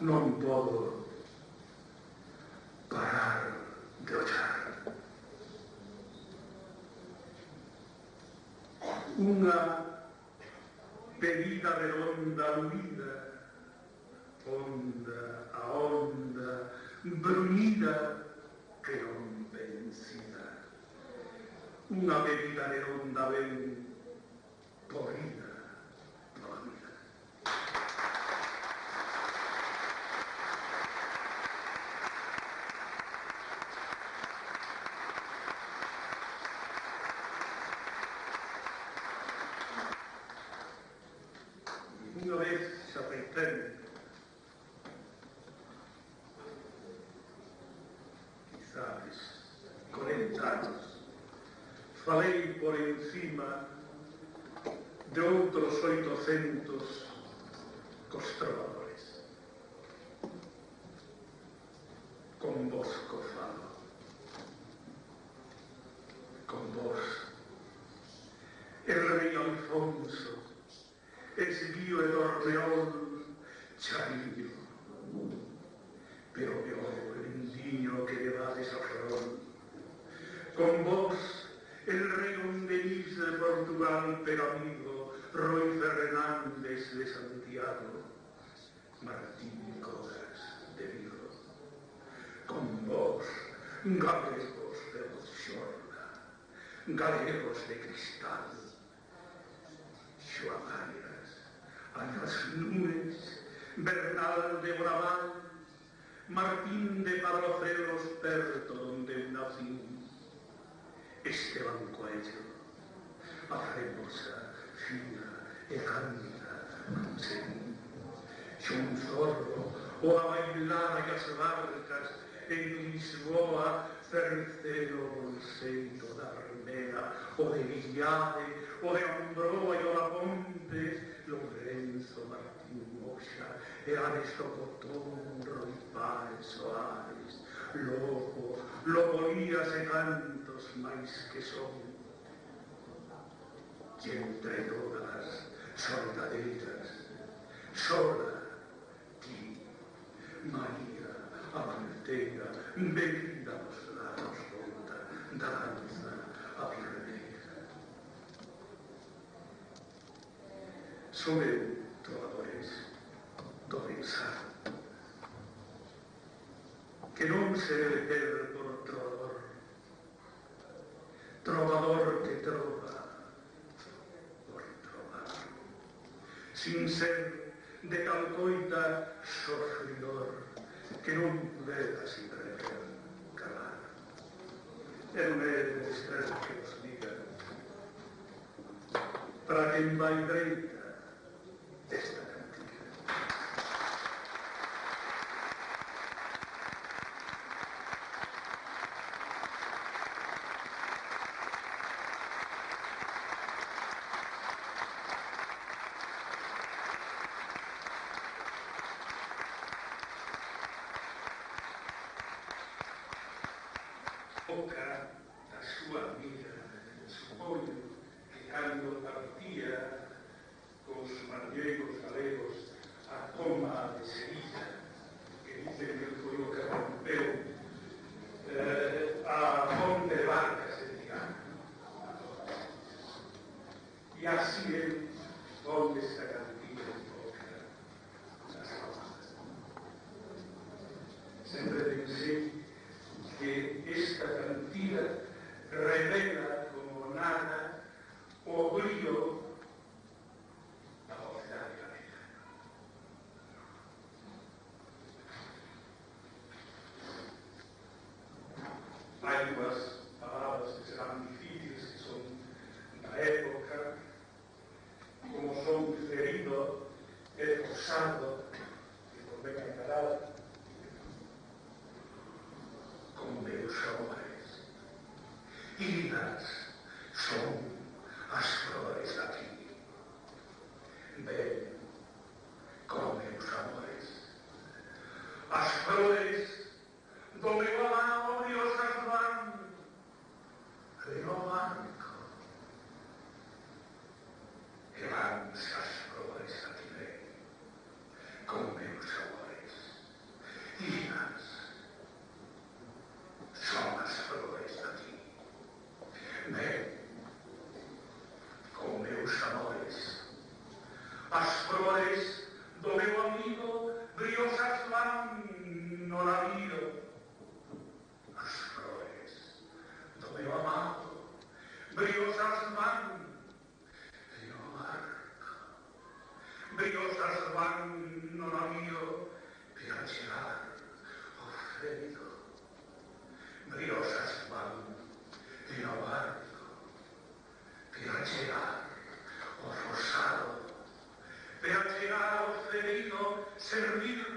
non podo parar de ollar. Unha pedida redonda unida, onda a onda, brunida que non vencida. Unha pedida redonda ben porrida, conectados. Falei por encima de outros 800 costrovadores. Con vos co falo. Con vos. El rei Alfonso esbío e dormeón, chariño, pero me obre lindiño que levades a front con vos el rei Ondenis de Portugal pero amigo Roy Fernández de Santiago Martín Codas de Vigo. Con vos galegos de Boxorda galegos de cristal Xoamarias Añas Núñez Bernal de Braval Martín de Parrafreo esperto donde nacimos. Esteban Coello a Fremosa fina e cándida crucemos. Xun zorro, o a bailar as barcas en Lisboa, cercero bolseito da Armea, o de Villade, o de Ambroa e o da Ponte, Lorenzo Martín. Moscia e adesso contro ripanso aris, loco, locolías e cantos máis que son. E entre todas soldadeiras, sola, ti, María, amantega, venida a la rotonda, danza a Sobre che non si vede portare, trova l'or che trova por trovar. Sin ser de calcoita soffridor, che non veda si prega calare. E non è necessario che lo dica, para che vai dritto, evoca a súa amiga supoño que cando partía con os manllegos galegos a coma de Sevilla que dicen que foi o que rompeu eh, a ponte de barcas de Tirana e así é onde esta cantiga toca as palmas. Sempre pensei revela como nada o brillo in. So gloriosas van no la mio, pero llegar, ofrecido. Van, y no barco, forzado, ofrecido,